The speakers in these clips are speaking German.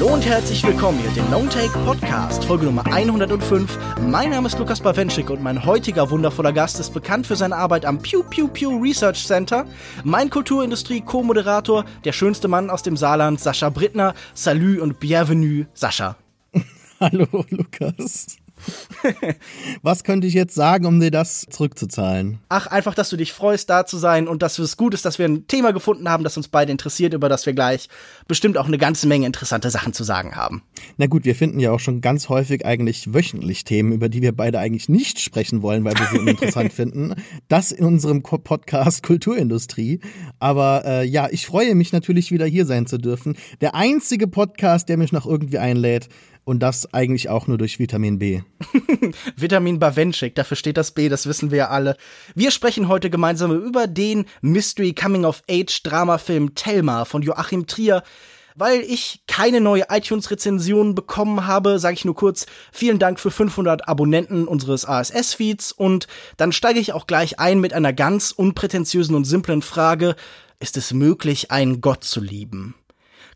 Hallo und herzlich willkommen hier, den Lone Take Podcast, Folge Nummer 105. Mein Name ist Lukas Bawenschik und mein heutiger wundervoller Gast ist bekannt für seine Arbeit am Pew Pew Pew Research Center, mein Kulturindustrie-Co-Moderator, der schönste Mann aus dem Saarland, Sascha Brittner. Salü und bienvenue, Sascha. Hallo, Lukas. Was könnte ich jetzt sagen, um dir das zurückzuzahlen? Ach, einfach, dass du dich freust, da zu sein und dass es gut ist, dass wir ein Thema gefunden haben, das uns beide interessiert, über das wir gleich bestimmt auch eine ganze Menge interessante Sachen zu sagen haben. Na gut, wir finden ja auch schon ganz häufig eigentlich wöchentlich Themen, über die wir beide eigentlich nicht sprechen wollen, weil wir sie uninteressant finden. Das in unserem Podcast Kulturindustrie. Aber äh, ja, ich freue mich natürlich wieder hier sein zu dürfen. Der einzige Podcast, der mich noch irgendwie einlädt. Und das eigentlich auch nur durch Vitamin B. Vitamin Bawenschik, dafür steht das B, das wissen wir ja alle. Wir sprechen heute gemeinsam über den Mystery Coming of Age Dramafilm Thelma von Joachim Trier. Weil ich keine neue iTunes-Rezension bekommen habe, sage ich nur kurz vielen Dank für 500 Abonnenten unseres ASS-Feeds und dann steige ich auch gleich ein mit einer ganz unprätentiösen und simplen Frage. Ist es möglich, einen Gott zu lieben?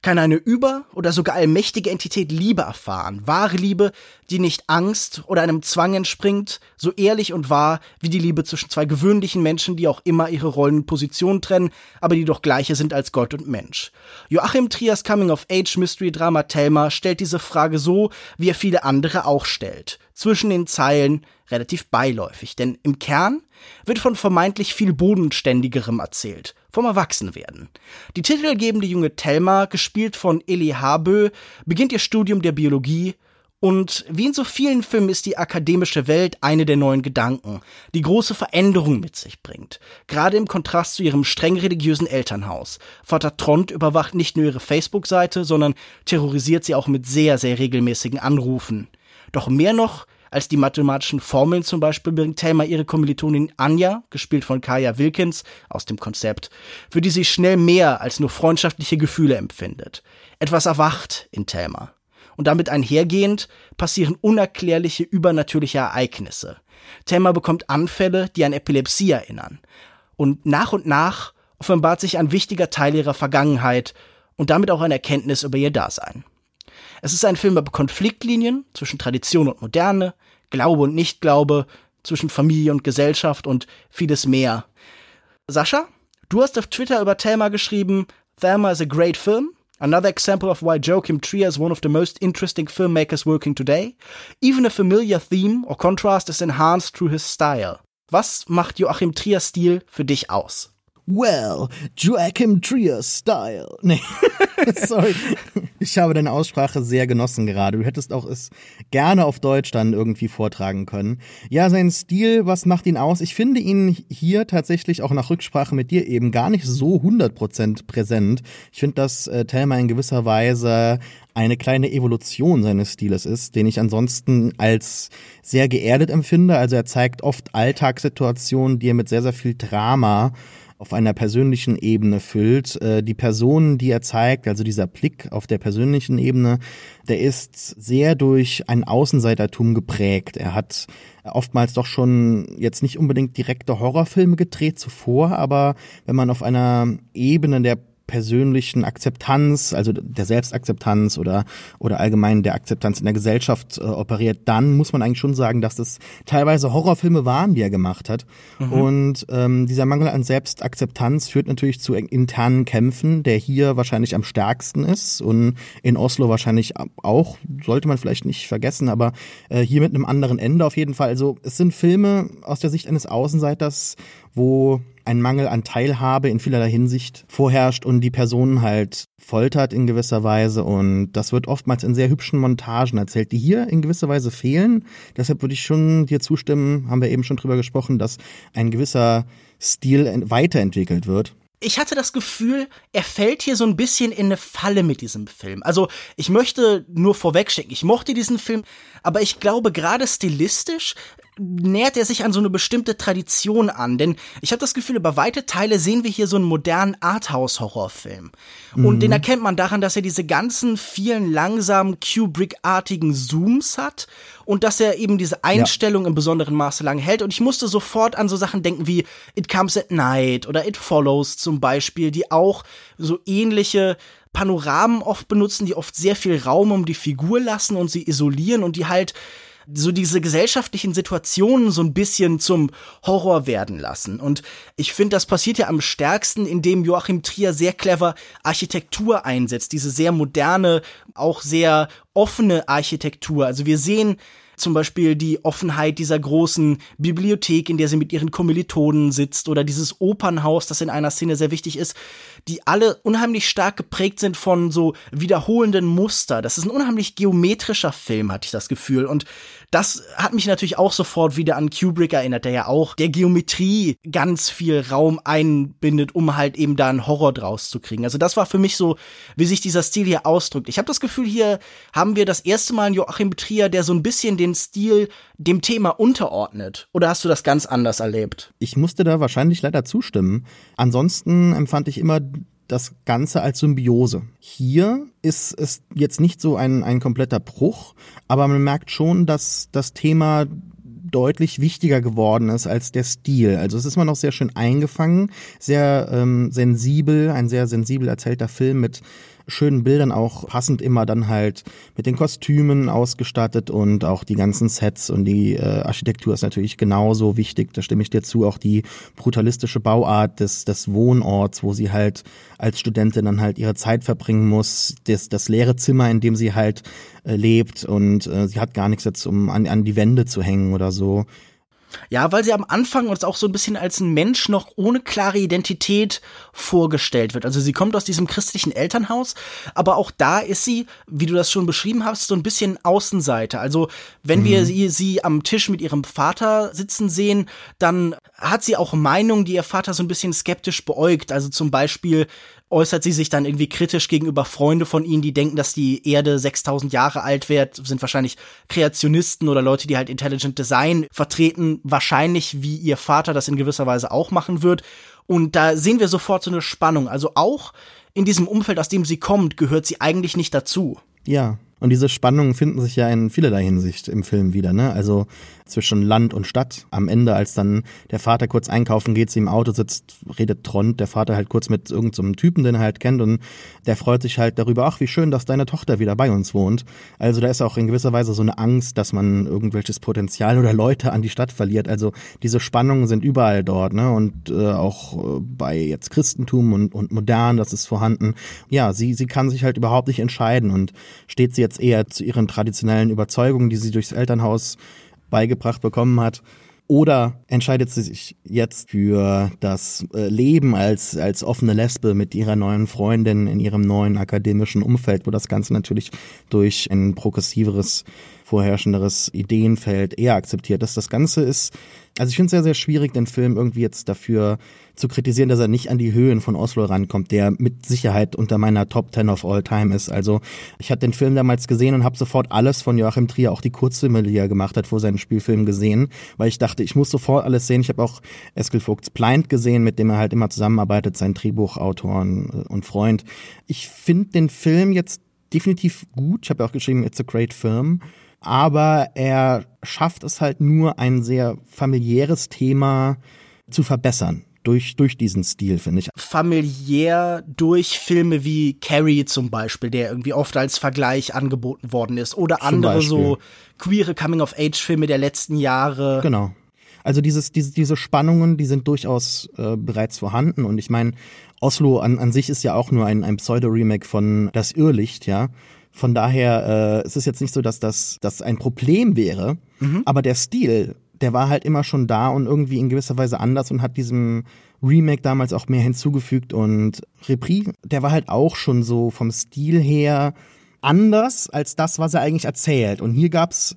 Kann eine über- oder sogar allmächtige Entität Liebe erfahren. Wahre Liebe, die nicht Angst oder einem Zwang entspringt, so ehrlich und wahr wie die Liebe zwischen zwei gewöhnlichen Menschen, die auch immer ihre Rollen und Positionen trennen, aber die doch gleiche sind als Gott und Mensch. Joachim Trias Coming-of-Age-Mystery-Drama Thelma stellt diese Frage so, wie er viele andere auch stellt. Zwischen den Zeilen relativ beiläufig, denn im Kern wird von vermeintlich viel bodenständigerem erzählt, vom Erwachsenwerden. Die titelgebende junge Thelma, gespielt von Eli Habö, beginnt ihr Studium der Biologie und wie in so vielen Filmen ist die akademische Welt eine der neuen Gedanken, die große Veränderung mit sich bringt. Gerade im Kontrast zu ihrem streng religiösen Elternhaus. Vater Trond überwacht nicht nur ihre Facebook-Seite, sondern terrorisiert sie auch mit sehr, sehr regelmäßigen Anrufen. Doch mehr noch als die mathematischen Formeln zum Beispiel bringt Thelma ihre Kommilitonin Anja, gespielt von Kaya Wilkins, aus dem Konzept, für die sie schnell mehr als nur freundschaftliche Gefühle empfindet. Etwas erwacht in Thelma. Und damit einhergehend passieren unerklärliche übernatürliche Ereignisse. Thelma bekommt Anfälle, die an Epilepsie erinnern. Und nach und nach offenbart sich ein wichtiger Teil ihrer Vergangenheit und damit auch eine Erkenntnis über ihr Dasein. Es ist ein Film über Konfliktlinien zwischen Tradition und Moderne, Glaube und Nichtglaube, zwischen Familie und Gesellschaft und vieles mehr. Sascha, du hast auf Twitter über Thelma geschrieben, Thelma is a great film. Another example of why Joachim Trier is one of the most interesting filmmakers working today. Even a familiar theme or contrast is enhanced through his style. Was macht Joachim Triers Stil für dich aus? Well, Joachim Trier Style. Nee, sorry. Ich habe deine Aussprache sehr genossen gerade. Du hättest auch es gerne auf Deutsch dann irgendwie vortragen können. Ja, sein Stil, was macht ihn aus? Ich finde ihn hier tatsächlich auch nach Rücksprache mit dir eben gar nicht so 100% präsent. Ich finde, dass äh, Thelma in gewisser Weise eine kleine Evolution seines Stiles ist, den ich ansonsten als sehr geerdet empfinde. Also er zeigt oft Alltagssituationen, die er mit sehr, sehr viel Drama auf einer persönlichen Ebene füllt. Äh, die Personen, die er zeigt, also dieser Blick auf der persönlichen Ebene, der ist sehr durch ein Außenseitertum geprägt. Er hat oftmals doch schon jetzt nicht unbedingt direkte Horrorfilme gedreht zuvor, aber wenn man auf einer Ebene der persönlichen Akzeptanz, also der Selbstakzeptanz oder oder allgemein der Akzeptanz in der Gesellschaft äh, operiert, dann muss man eigentlich schon sagen, dass das teilweise Horrorfilme waren, die er gemacht hat. Mhm. Und ähm, dieser Mangel an Selbstakzeptanz führt natürlich zu internen Kämpfen, der hier wahrscheinlich am stärksten ist und in Oslo wahrscheinlich auch, sollte man vielleicht nicht vergessen, aber äh, hier mit einem anderen Ende auf jeden Fall. Also es sind Filme aus der Sicht eines Außenseiters, wo ein Mangel an Teilhabe in vielerlei Hinsicht vorherrscht und die Person halt foltert in gewisser Weise und das wird oftmals in sehr hübschen Montagen erzählt, die hier in gewisser Weise fehlen. Deshalb würde ich schon dir zustimmen, haben wir eben schon drüber gesprochen, dass ein gewisser Stil weiterentwickelt wird ich hatte das Gefühl, er fällt hier so ein bisschen in eine Falle mit diesem Film. Also, ich möchte nur vorwegschicken, ich mochte diesen Film, aber ich glaube, gerade stilistisch nähert er sich an so eine bestimmte Tradition an. Denn ich habe das Gefühl, über weite Teile sehen wir hier so einen modernen Arthouse-Horrorfilm. Mhm. Und den erkennt man daran, dass er diese ganzen vielen langsamen Kubrick-artigen Zooms hat und dass er eben diese Einstellung ja. im besonderen Maße lang hält. Und ich musste sofort an so Sachen denken wie It Comes at Night oder It Follows zum Beispiel, die auch so ähnliche Panoramen oft benutzen, die oft sehr viel Raum um die Figur lassen und sie isolieren und die halt so diese gesellschaftlichen Situationen so ein bisschen zum Horror werden lassen. Und ich finde, das passiert ja am stärksten, indem Joachim Trier sehr clever Architektur einsetzt, diese sehr moderne, auch sehr offene Architektur. Also wir sehen zum Beispiel die Offenheit dieser großen Bibliothek, in der sie mit ihren Kommilitonen sitzt, oder dieses Opernhaus, das in einer Szene sehr wichtig ist, die alle unheimlich stark geprägt sind von so wiederholenden Muster. Das ist ein unheimlich geometrischer Film, hatte ich das Gefühl. Und das hat mich natürlich auch sofort wieder an Kubrick erinnert, der ja auch der Geometrie ganz viel Raum einbindet, um halt eben da einen Horror draus zu kriegen. Also das war für mich so, wie sich dieser Stil hier ausdrückt. Ich habe das Gefühl, hier haben wir das erste Mal einen Joachim Trier, der so ein bisschen den Stil dem Thema unterordnet. Oder hast du das ganz anders erlebt? Ich musste da wahrscheinlich leider zustimmen. Ansonsten empfand ich immer das Ganze als Symbiose. Hier ist es jetzt nicht so ein, ein kompletter Bruch, aber man merkt schon, dass das Thema deutlich wichtiger geworden ist als der Stil. Also es ist immer noch sehr schön eingefangen, sehr ähm, sensibel, ein sehr sensibel erzählter Film mit schönen Bildern auch passend immer dann halt mit den Kostümen ausgestattet und auch die ganzen Sets. Und die äh, Architektur ist natürlich genauso wichtig, da stimme ich dir zu, auch die brutalistische Bauart des, des Wohnorts, wo sie halt als Studentin dann halt ihre Zeit verbringen muss, das, das leere Zimmer, in dem sie halt äh, lebt. Und äh, sie hat gar nichts jetzt, um an, an die Wände zu hängen oder so. Ja, weil sie am Anfang uns auch so ein bisschen als ein Mensch noch ohne klare Identität vorgestellt wird. Also sie kommt aus diesem christlichen Elternhaus, aber auch da ist sie, wie du das schon beschrieben hast, so ein bisschen Außenseiter. Also wenn mhm. wir sie, sie am Tisch mit ihrem Vater sitzen sehen, dann hat sie auch Meinungen, die ihr Vater so ein bisschen skeptisch beäugt. Also zum Beispiel äußert sie sich dann irgendwie kritisch gegenüber Freunde von ihnen, die denken, dass die Erde 6000 Jahre alt wird, sind wahrscheinlich Kreationisten oder Leute, die halt Intelligent Design vertreten, wahrscheinlich wie ihr Vater das in gewisser Weise auch machen wird. Und da sehen wir sofort so eine Spannung. Also auch in diesem Umfeld, aus dem sie kommt, gehört sie eigentlich nicht dazu. Ja, und diese Spannungen finden sich ja in vielerlei Hinsicht im Film wieder, ne? Also zwischen Land und Stadt. Am Ende, als dann der Vater kurz einkaufen geht, sie im Auto sitzt, redet Trond, der Vater halt kurz mit irgendeinem so Typen, den er halt kennt und der freut sich halt darüber, ach, wie schön, dass deine Tochter wieder bei uns wohnt. Also da ist auch in gewisser Weise so eine Angst, dass man irgendwelches Potenzial oder Leute an die Stadt verliert. Also diese Spannungen sind überall dort, ne? Und äh, auch äh, bei jetzt Christentum und, und modern, das ist vorhanden. Ja, sie, sie kann sich halt überhaupt nicht entscheiden und steht sie jetzt jetzt eher zu ihren traditionellen Überzeugungen, die sie durchs Elternhaus beigebracht bekommen hat. Oder entscheidet sie sich jetzt für das äh, Leben als, als offene Lesbe mit ihrer neuen Freundin in ihrem neuen akademischen Umfeld, wo das Ganze natürlich durch ein progressiveres, vorherrschenderes Ideenfeld eher akzeptiert ist. Das Ganze ist also ich finde es sehr, sehr schwierig, den Film irgendwie jetzt dafür zu kritisieren, dass er nicht an die Höhen von Oslo rankommt, der mit Sicherheit unter meiner Top 10 of all time ist. Also ich hatte den Film damals gesehen und habe sofort alles von Joachim Trier, auch die Kurzfilme, die er gemacht hat, vor seinen Spielfilmen gesehen, weil ich dachte, ich muss sofort alles sehen. Ich habe auch Eskil Vogts Blind gesehen, mit dem er halt immer zusammenarbeitet, sein Drehbuchautor und Freund. Ich finde den Film jetzt definitiv gut. Ich habe ja auch geschrieben, it's a great film aber er schafft es halt nur ein sehr familiäres Thema zu verbessern. Durch, durch diesen Stil, finde ich. Familiär durch Filme wie Carrie zum Beispiel, der irgendwie oft als Vergleich angeboten worden ist. Oder andere so queere Coming-of-Age-Filme der letzten Jahre. Genau. Also dieses, diese, diese Spannungen, die sind durchaus äh, bereits vorhanden. Und ich meine, Oslo an, an sich ist ja auch nur ein, ein Pseudo-Remake von Das Irrlicht, ja. Von daher äh, es ist jetzt nicht so, dass das, das ein Problem wäre, mhm. aber der Stil, der war halt immer schon da und irgendwie in gewisser Weise anders und hat diesem Remake damals auch mehr hinzugefügt und Repris, der war halt auch schon so vom Stil her anders als das, was er eigentlich erzählt. Und hier gab's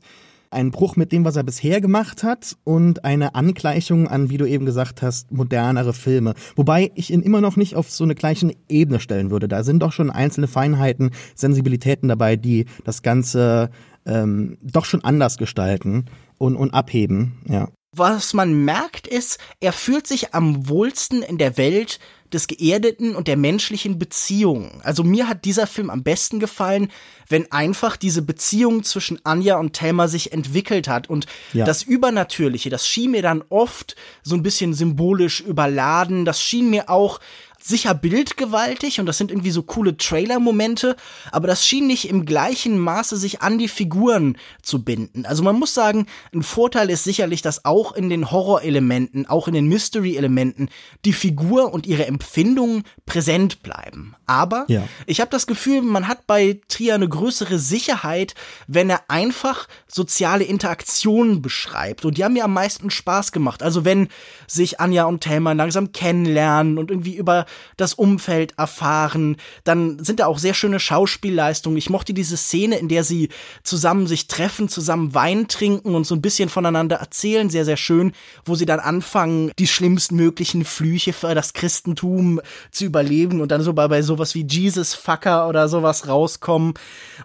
ein Bruch mit dem, was er bisher gemacht hat und eine Angleichung an, wie du eben gesagt hast, modernere Filme. Wobei ich ihn immer noch nicht auf so eine gleiche Ebene stellen würde. Da sind doch schon einzelne Feinheiten, Sensibilitäten dabei, die das Ganze ähm, doch schon anders gestalten. und, und abheben, ja. Was man merkt ist, er fühlt sich am wohlsten in der Welt des Geerdeten und der menschlichen Beziehungen. Also mir hat dieser Film am besten gefallen, wenn einfach diese Beziehung zwischen Anja und Thelma sich entwickelt hat. Und ja. das Übernatürliche, das schien mir dann oft so ein bisschen symbolisch überladen. Das schien mir auch sicher bildgewaltig und das sind irgendwie so coole Trailer-Momente, aber das schien nicht im gleichen Maße sich an die Figuren zu binden. Also man muss sagen, ein Vorteil ist sicherlich, dass auch in den Horrorelementen, auch in den Mystery-Elementen die Figur und ihre Empfindungen präsent bleiben. Aber ja. ich habe das Gefühl, man hat bei Trier eine größere Sicherheit, wenn er einfach soziale Interaktionen beschreibt. Und die haben mir am meisten Spaß gemacht. Also wenn sich Anja und Thelma langsam kennenlernen und irgendwie über das Umfeld erfahren. Dann sind da auch sehr schöne Schauspielleistungen. Ich mochte diese Szene, in der sie zusammen sich treffen, zusammen Wein trinken und so ein bisschen voneinander erzählen, sehr, sehr schön, wo sie dann anfangen, die schlimmsten möglichen Flüche für das Christentum zu überleben und dann so bei, bei sowas wie Jesus Fucker oder sowas rauskommen.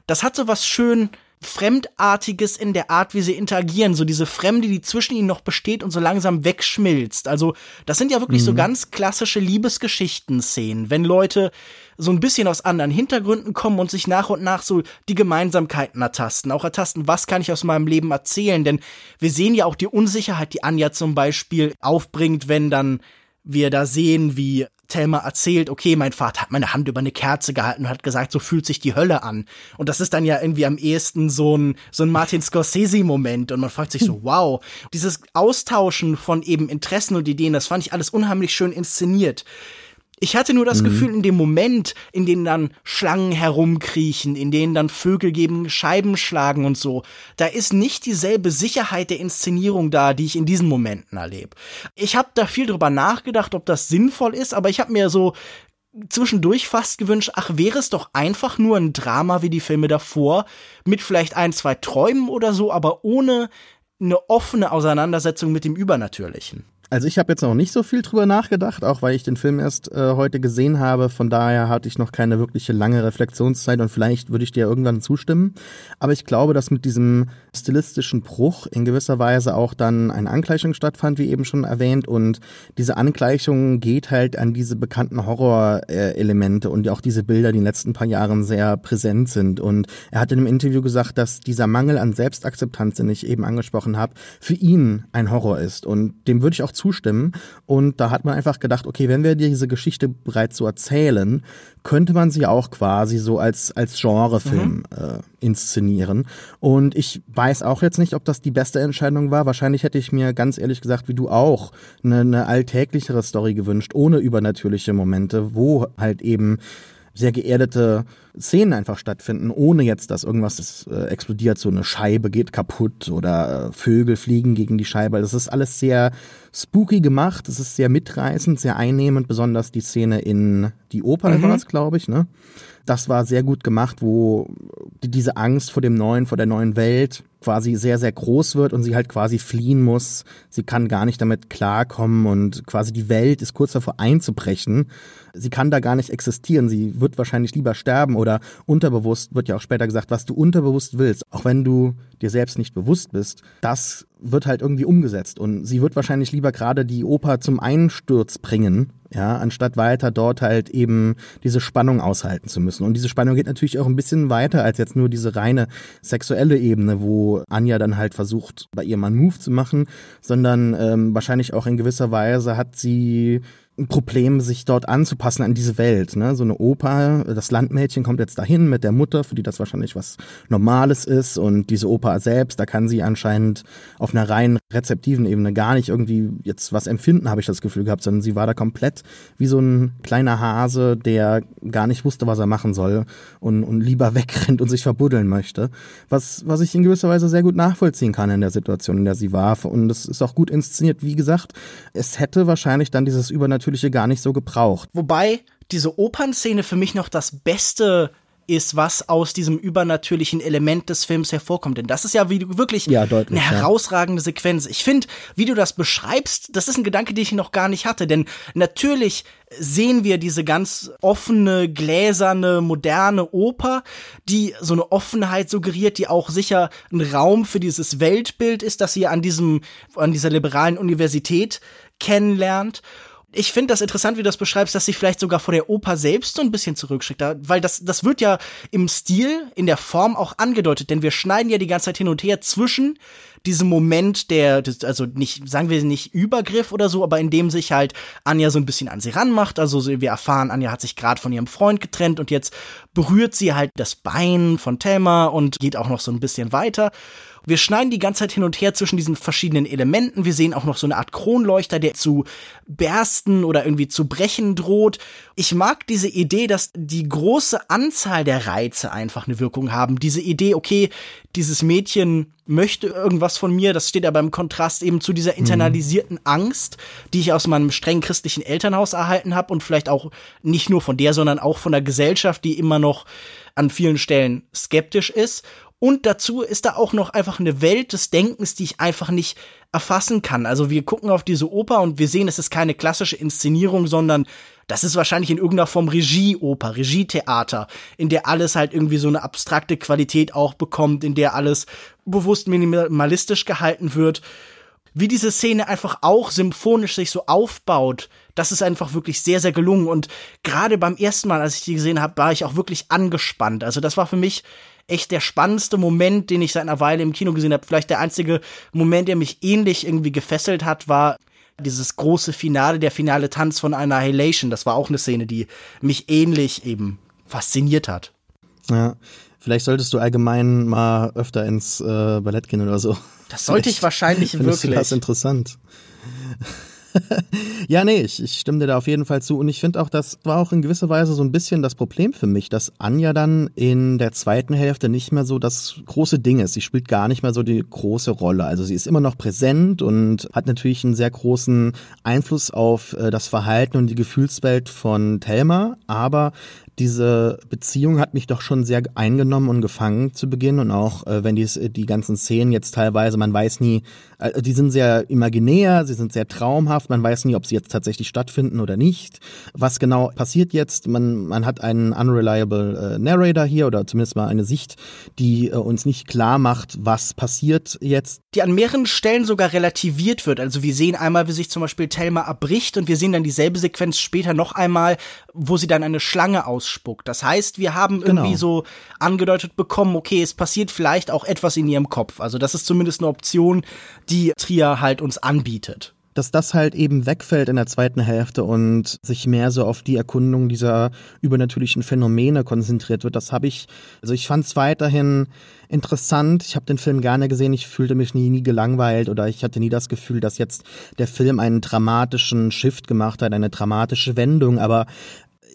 Das hat sowas schön Fremdartiges in der Art, wie sie interagieren, so diese Fremde, die zwischen ihnen noch besteht und so langsam wegschmilzt. Also, das sind ja wirklich mhm. so ganz klassische Liebesgeschichten-Szenen, wenn Leute so ein bisschen aus anderen Hintergründen kommen und sich nach und nach so die Gemeinsamkeiten ertasten. Auch ertasten, was kann ich aus meinem Leben erzählen? Denn wir sehen ja auch die Unsicherheit, die Anja zum Beispiel aufbringt, wenn dann wir da sehen, wie Thelma erzählt, okay, mein Vater hat meine Hand über eine Kerze gehalten und hat gesagt, so fühlt sich die Hölle an. Und das ist dann ja irgendwie am ehesten so ein, so ein Martin Scorsese-Moment und man fragt sich so, wow, dieses Austauschen von eben Interessen und Ideen, das fand ich alles unheimlich schön inszeniert. Ich hatte nur das mhm. Gefühl, in dem Moment, in dem dann Schlangen herumkriechen, in denen dann Vögel geben Scheiben schlagen und so, da ist nicht dieselbe Sicherheit der Inszenierung da, die ich in diesen Momenten erlebe. Ich habe da viel drüber nachgedacht, ob das sinnvoll ist, aber ich habe mir so zwischendurch fast gewünscht, ach, wäre es doch einfach nur ein Drama wie die Filme davor, mit vielleicht ein, zwei Träumen oder so, aber ohne eine offene Auseinandersetzung mit dem Übernatürlichen. Also ich habe jetzt noch nicht so viel drüber nachgedacht, auch weil ich den Film erst äh, heute gesehen habe. Von daher hatte ich noch keine wirkliche lange Reflexionszeit und vielleicht würde ich dir irgendwann zustimmen. Aber ich glaube, dass mit diesem stilistischen Bruch in gewisser Weise auch dann eine Angleichung stattfand, wie eben schon erwähnt. Und diese Angleichung geht halt an diese bekannten Horrorelemente und auch diese Bilder, die in den letzten paar Jahren sehr präsent sind. Und er hat in einem Interview gesagt, dass dieser Mangel an Selbstakzeptanz, den ich eben angesprochen habe, für ihn ein Horror ist. Und dem würde ich auch zustimmen. Und da hat man einfach gedacht, okay, wenn wir diese Geschichte bereits so erzählen, könnte man sie auch quasi so als, als Genrefilm mhm. äh, inszenieren. Und ich weiß auch jetzt nicht, ob das die beste Entscheidung war. Wahrscheinlich hätte ich mir ganz ehrlich gesagt, wie du auch, eine, eine alltäglichere Story gewünscht, ohne übernatürliche Momente, wo halt eben sehr geerdete Szenen einfach stattfinden, ohne jetzt, dass irgendwas äh, explodiert, so eine Scheibe geht kaputt oder äh, Vögel fliegen gegen die Scheibe. Das ist alles sehr spooky gemacht, es ist sehr mitreißend, sehr einnehmend, besonders die Szene in die Oper mhm. war es, glaube ich, ne? Das war sehr gut gemacht, wo diese Angst vor dem Neuen, vor der neuen Welt quasi sehr, sehr groß wird und sie halt quasi fliehen muss. Sie kann gar nicht damit klarkommen und quasi die Welt ist kurz davor einzubrechen. Sie kann da gar nicht existieren. Sie wird wahrscheinlich lieber sterben oder unterbewusst wird ja auch später gesagt, was du unterbewusst willst, auch wenn du dir selbst nicht bewusst bist, das wird halt irgendwie umgesetzt und sie wird wahrscheinlich lieber gerade die Oper zum Einsturz bringen, ja, anstatt weiter dort halt eben diese Spannung aushalten zu müssen. Und diese Spannung geht natürlich auch ein bisschen weiter als jetzt nur diese reine sexuelle Ebene, wo Anja dann halt versucht, bei ihrem Mann Move zu machen, sondern ähm, wahrscheinlich auch in gewisser Weise hat sie ein Problem, sich dort anzupassen an diese Welt. Ne? So eine Oper, das Landmädchen kommt jetzt dahin mit der Mutter, für die das wahrscheinlich was Normales ist. Und diese Oper selbst, da kann sie anscheinend auf einer rein rezeptiven Ebene gar nicht irgendwie jetzt was empfinden, habe ich das Gefühl gehabt, sondern sie war da komplett wie so ein kleiner Hase, der gar nicht wusste, was er machen soll und, und lieber wegrennt und sich verbuddeln möchte. Was, was ich in gewisser Weise sehr gut nachvollziehen kann in der Situation, in der sie war. Und es ist auch gut inszeniert. Wie gesagt, es hätte wahrscheinlich dann dieses Übernatürliche Übernatürliche gar nicht so gebraucht. Wobei diese Opernszene für mich noch das beste ist, was aus diesem übernatürlichen Element des Films hervorkommt. Denn das ist ja wie wirklich ja, deutlich, eine herausragende ja. Sequenz. Ich finde, wie du das beschreibst, das ist ein Gedanke, den ich noch gar nicht hatte. Denn natürlich sehen wir diese ganz offene, gläserne, moderne Oper, die so eine Offenheit suggeriert, die auch sicher ein Raum für dieses Weltbild ist, das sie an diesem, an dieser liberalen Universität kennenlernt ich finde das interessant, wie du das beschreibst, dass sie vielleicht sogar vor der Oper selbst so ein bisschen zurückschickt, weil das, das wird ja im Stil, in der Form auch angedeutet, denn wir schneiden ja die ganze Zeit hin und her zwischen diesem Moment der, also nicht, sagen wir nicht Übergriff oder so, aber in dem sich halt Anja so ein bisschen an sie ranmacht. Also wir erfahren, Anja hat sich gerade von ihrem Freund getrennt und jetzt berührt sie halt das Bein von Thelma und geht auch noch so ein bisschen weiter. Wir schneiden die ganze Zeit hin und her zwischen diesen verschiedenen Elementen. Wir sehen auch noch so eine Art Kronleuchter, der zu bersten oder irgendwie zu brechen droht. Ich mag diese Idee, dass die große Anzahl der Reize einfach eine Wirkung haben. Diese Idee, okay, dieses Mädchen möchte irgendwas von mir, das steht aber im Kontrast eben zu dieser internalisierten mhm. Angst, die ich aus meinem streng christlichen Elternhaus erhalten habe und vielleicht auch nicht nur von der, sondern auch von der Gesellschaft, die immer noch an vielen Stellen skeptisch ist. Und dazu ist da auch noch einfach eine Welt des Denkens, die ich einfach nicht erfassen kann. Also wir gucken auf diese Oper und wir sehen, es ist keine klassische Inszenierung, sondern das ist wahrscheinlich in irgendeiner Form Regieoper, Regietheater, in der alles halt irgendwie so eine abstrakte Qualität auch bekommt, in der alles bewusst minimalistisch gehalten wird. Wie diese Szene einfach auch symphonisch sich so aufbaut, das ist einfach wirklich sehr, sehr gelungen. Und gerade beim ersten Mal, als ich die gesehen habe, war ich auch wirklich angespannt. Also das war für mich echt der spannendste Moment, den ich seit einer Weile im Kino gesehen habe. Vielleicht der einzige Moment, der mich ähnlich irgendwie gefesselt hat, war dieses große Finale, der finale Tanz von Annihilation. Das war auch eine Szene, die mich ähnlich eben fasziniert hat. Ja, vielleicht solltest du allgemein mal öfter ins äh, Ballett gehen oder so. Das sollte ich wahrscheinlich wirklich. Du das interessant. ja, nee, ich, ich stimme dir da auf jeden Fall zu. Und ich finde auch, das war auch in gewisser Weise so ein bisschen das Problem für mich, dass Anja dann in der zweiten Hälfte nicht mehr so das große Ding ist. Sie spielt gar nicht mehr so die große Rolle. Also sie ist immer noch präsent und hat natürlich einen sehr großen Einfluss auf äh, das Verhalten und die Gefühlswelt von Thelma. Aber diese Beziehung hat mich doch schon sehr eingenommen und gefangen zu Beginn und auch äh, wenn die, die ganzen Szenen jetzt teilweise, man weiß nie, äh, die sind sehr imaginär, sie sind sehr traumhaft, man weiß nie, ob sie jetzt tatsächlich stattfinden oder nicht. Was genau passiert jetzt? Man, man hat einen unreliable äh, Narrator hier oder zumindest mal eine Sicht, die äh, uns nicht klar macht, was passiert jetzt. Die an mehreren Stellen sogar relativiert wird. Also wir sehen einmal, wie sich zum Beispiel Thelma abbricht und wir sehen dann dieselbe Sequenz später noch einmal, wo sie dann eine Schlange ausspuckt. Das heißt, wir haben genau. irgendwie so angedeutet bekommen, okay, es passiert vielleicht auch etwas in ihrem Kopf. Also das ist zumindest eine Option, die Trier halt uns anbietet dass das halt eben wegfällt in der zweiten Hälfte und sich mehr so auf die Erkundung dieser übernatürlichen Phänomene konzentriert wird. Das habe ich, also ich fand es weiterhin interessant. Ich habe den Film gerne gesehen. Ich fühlte mich nie, nie gelangweilt oder ich hatte nie das Gefühl, dass jetzt der Film einen dramatischen Shift gemacht hat, eine dramatische Wendung. Aber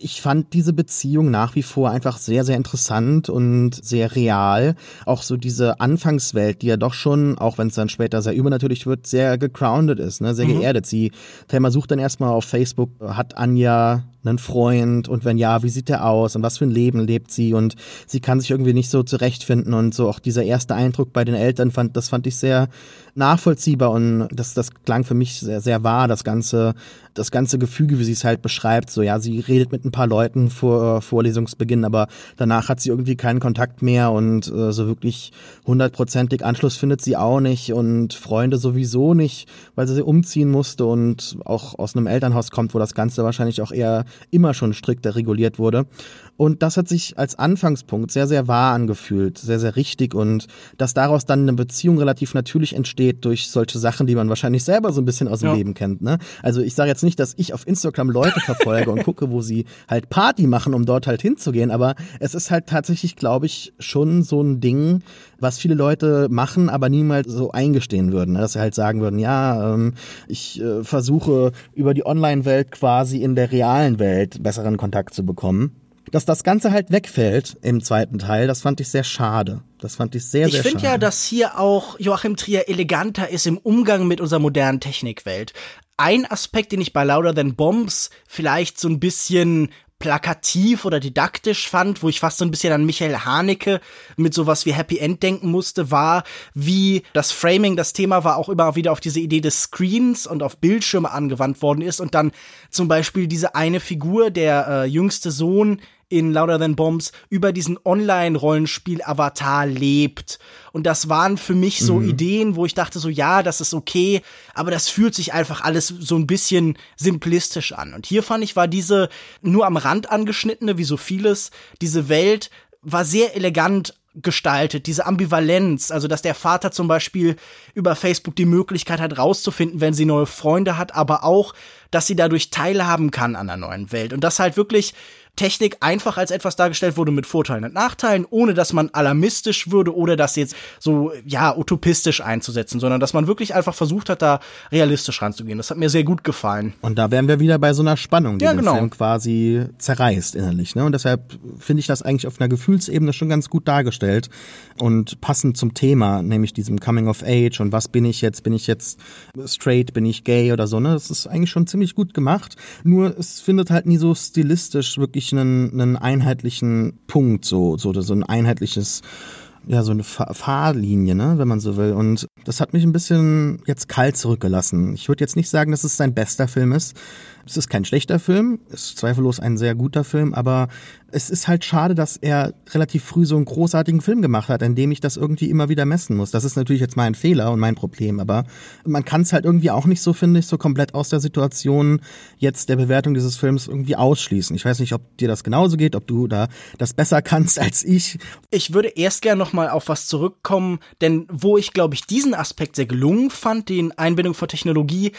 ich fand diese Beziehung nach wie vor einfach sehr, sehr interessant und sehr real. Auch so diese Anfangswelt, die ja doch schon, auch wenn es dann später sehr übernatürlich wird, sehr gegroundet ist, ne? sehr mhm. geerdet. Sie, Thelma sucht dann erstmal auf Facebook, hat Anja einen Freund und wenn ja, wie sieht der aus und was für ein Leben lebt sie und sie kann sich irgendwie nicht so zurechtfinden und so auch dieser erste Eindruck bei den Eltern fand, das fand ich sehr nachvollziehbar und das, das klang für mich sehr, sehr wahr, das ganze, das ganze Gefüge, wie sie es halt beschreibt, so ja, sie redet mit ein paar Leuten vor Vorlesungsbeginn, aber danach hat sie irgendwie keinen Kontakt mehr und äh, so wirklich hundertprozentig Anschluss findet sie auch nicht und Freunde sowieso nicht, weil sie umziehen musste und auch aus einem Elternhaus kommt, wo das Ganze wahrscheinlich auch eher immer schon strikter reguliert wurde. Und das hat sich als Anfangspunkt sehr, sehr wahr angefühlt, sehr, sehr richtig und dass daraus dann eine Beziehung relativ natürlich entsteht durch solche Sachen, die man wahrscheinlich selber so ein bisschen aus dem ja. Leben kennt. Ne? Also ich sage jetzt nicht, dass ich auf Instagram Leute verfolge und gucke, wo sie halt Party machen, um dort halt hinzugehen, aber es ist halt tatsächlich, glaube ich, schon so ein Ding, was viele Leute machen, aber niemals so eingestehen würden. Ne? Dass sie halt sagen würden, ja, ähm, ich äh, versuche über die Online-Welt quasi in der realen Welt besseren Kontakt zu bekommen dass das Ganze halt wegfällt im zweiten Teil, das fand ich sehr schade. Das fand ich sehr, ich sehr schade. Ich finde ja, dass hier auch Joachim Trier eleganter ist im Umgang mit unserer modernen Technikwelt. Ein Aspekt, den ich bei Louder Than Bombs vielleicht so ein bisschen plakativ oder didaktisch fand, wo ich fast so ein bisschen an Michael Haneke mit sowas wie Happy End denken musste, war, wie das Framing, das Thema war auch immer wieder auf diese Idee des Screens und auf Bildschirme angewandt worden ist und dann zum Beispiel diese eine Figur, der äh, jüngste Sohn, in Louder Than Bombs über diesen Online-Rollenspiel-Avatar lebt. Und das waren für mich so mhm. Ideen, wo ich dachte so, ja, das ist okay, aber das fühlt sich einfach alles so ein bisschen simplistisch an. Und hier fand ich, war diese nur am Rand angeschnittene, wie so vieles, diese Welt war sehr elegant gestaltet, diese Ambivalenz, also dass der Vater zum Beispiel über Facebook die Möglichkeit hat, rauszufinden, wenn sie neue Freunde hat, aber auch, dass sie dadurch teilhaben kann an der neuen Welt. Und das halt wirklich Technik einfach als etwas dargestellt wurde mit Vorteilen und Nachteilen, ohne dass man alarmistisch würde oder das jetzt so, ja, utopistisch einzusetzen, sondern dass man wirklich einfach versucht hat, da realistisch ranzugehen. Das hat mir sehr gut gefallen. Und da wären wir wieder bei so einer Spannung, die ja, genau. den Film quasi zerreißt innerlich. Ne? Und deshalb finde ich das eigentlich auf einer Gefühlsebene schon ganz gut dargestellt und passend zum Thema, nämlich diesem Coming of Age und was bin ich jetzt? Bin ich jetzt straight? Bin ich gay oder so? Ne? Das ist eigentlich schon ziemlich gut gemacht. Nur es findet halt nie so stilistisch wirklich wirklich einen, einen einheitlichen Punkt, so, so, so ein einheitliches, ja, so eine Fahrlinie, ne, wenn man so will. Und das hat mich ein bisschen jetzt kalt zurückgelassen. Ich würde jetzt nicht sagen, dass es sein bester Film ist. Es ist kein schlechter Film, ist zweifellos ein sehr guter Film, aber es ist halt schade, dass er relativ früh so einen großartigen Film gemacht hat, in dem ich das irgendwie immer wieder messen muss. Das ist natürlich jetzt mein Fehler und mein Problem, aber man kann es halt irgendwie auch nicht so, finde ich, so komplett aus der Situation jetzt der Bewertung dieses Films irgendwie ausschließen. Ich weiß nicht, ob dir das genauso geht, ob du da das besser kannst als ich. Ich würde erst gerne nochmal auf was zurückkommen, denn wo ich, glaube ich, diesen Aspekt sehr gelungen fand, den Einbindung von Technologie,